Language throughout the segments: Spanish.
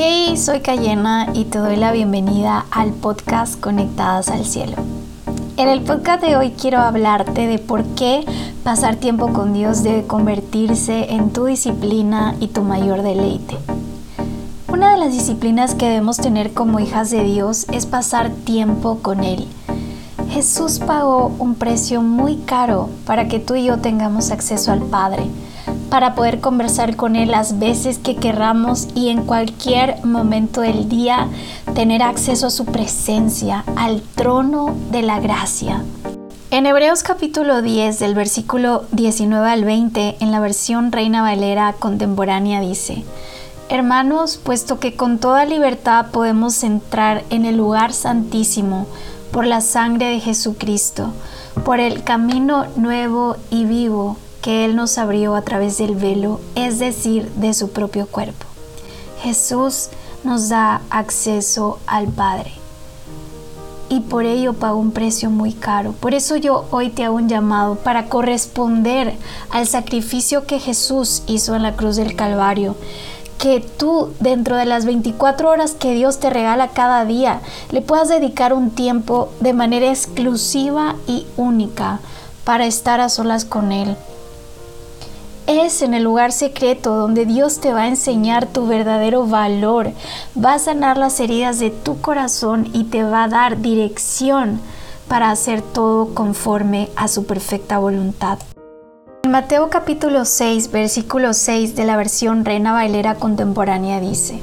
Hey, soy Cayena y te doy la bienvenida al podcast Conectadas al Cielo. En el podcast de hoy quiero hablarte de por qué pasar tiempo con Dios debe convertirse en tu disciplina y tu mayor deleite. Una de las disciplinas que debemos tener como hijas de Dios es pasar tiempo con Él. Jesús pagó un precio muy caro para que tú y yo tengamos acceso al Padre para poder conversar con Él las veces que querramos y en cualquier momento del día tener acceso a su presencia, al trono de la gracia. En Hebreos capítulo 10 del versículo 19 al 20 en la versión Reina Valera contemporánea dice, Hermanos, puesto que con toda libertad podemos entrar en el lugar santísimo por la sangre de Jesucristo, por el camino nuevo y vivo que Él nos abrió a través del velo, es decir, de su propio cuerpo. Jesús nos da acceso al Padre y por ello pagó un precio muy caro. Por eso yo hoy te hago un llamado para corresponder al sacrificio que Jesús hizo en la cruz del Calvario. Que tú, dentro de las 24 horas que Dios te regala cada día, le puedas dedicar un tiempo de manera exclusiva y única para estar a solas con Él es en el lugar secreto donde Dios te va a enseñar tu verdadero valor, va a sanar las heridas de tu corazón y te va a dar dirección para hacer todo conforme a su perfecta voluntad. En Mateo capítulo 6, versículo 6 de la versión Reina Bailera Contemporánea dice,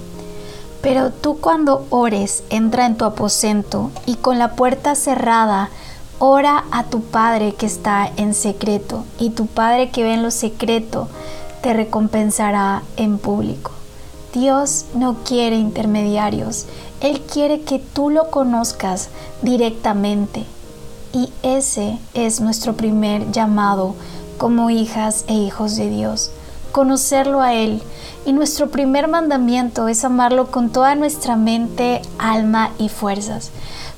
Pero tú cuando ores, entra en tu aposento y con la puerta cerrada, Ora a tu Padre que está en secreto y tu Padre que ve en lo secreto te recompensará en público. Dios no quiere intermediarios, Él quiere que tú lo conozcas directamente. Y ese es nuestro primer llamado como hijas e hijos de Dios, conocerlo a Él. Y nuestro primer mandamiento es amarlo con toda nuestra mente, alma y fuerzas.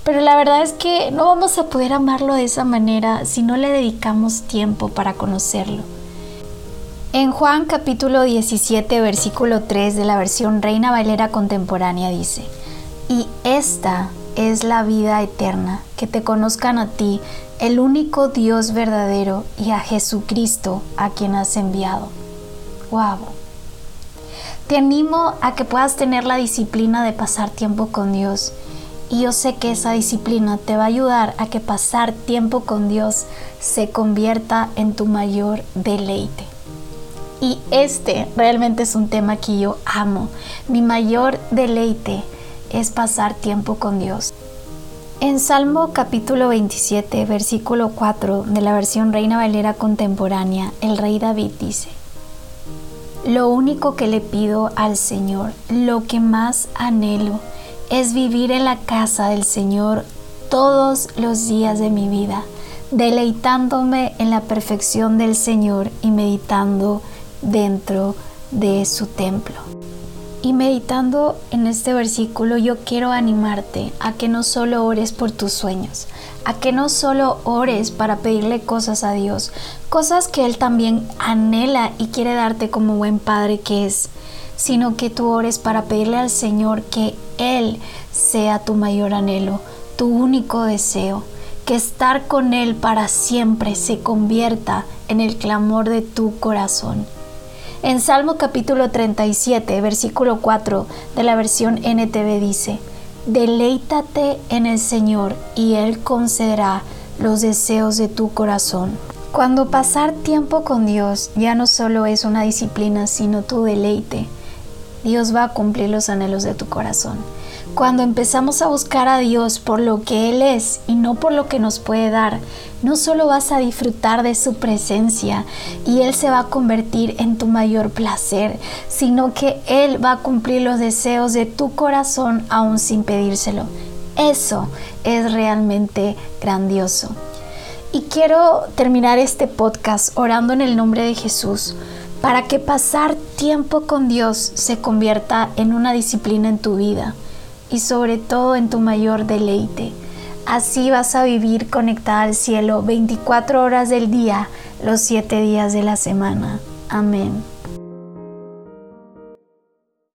Pero la verdad es que no vamos a poder amarlo de esa manera si no le dedicamos tiempo para conocerlo. En Juan capítulo 17 versículo 3 de la versión Reina Valera contemporánea dice, y esta es la vida eterna, que te conozcan a ti, el único Dios verdadero, y a Jesucristo a quien has enviado. ¡Wow! Te animo a que puedas tener la disciplina de pasar tiempo con Dios y yo sé que esa disciplina te va a ayudar a que pasar tiempo con Dios se convierta en tu mayor deleite. Y este realmente es un tema que yo amo. Mi mayor deleite es pasar tiempo con Dios. En Salmo capítulo 27, versículo 4 de la versión Reina Valera contemporánea, el rey David dice, Lo único que le pido al Señor, lo que más anhelo, es vivir en la casa del Señor todos los días de mi vida, deleitándome en la perfección del Señor y meditando dentro de su templo. Y meditando en este versículo, yo quiero animarte a que no solo ores por tus sueños, a que no solo ores para pedirle cosas a Dios, cosas que Él también anhela y quiere darte como buen padre que es, sino que tú ores para pedirle al Señor que Él sea tu mayor anhelo, tu único deseo, que estar con Él para siempre se convierta en el clamor de tu corazón. En Salmo capítulo 37, versículo 4 de la versión NTV dice, Deleítate en el Señor y Él concederá los deseos de tu corazón. Cuando pasar tiempo con Dios ya no solo es una disciplina, sino tu deleite, Dios va a cumplir los anhelos de tu corazón. Cuando empezamos a buscar a Dios por lo que Él es y no por lo que nos puede dar, no solo vas a disfrutar de su presencia y Él se va a convertir en tu mayor placer, sino que Él va a cumplir los deseos de tu corazón aún sin pedírselo. Eso es realmente grandioso. Y quiero terminar este podcast orando en el nombre de Jesús para que pasar tiempo con Dios se convierta en una disciplina en tu vida y sobre todo en tu mayor deleite. Así vas a vivir conectada al cielo 24 horas del día, los 7 días de la semana. Amén.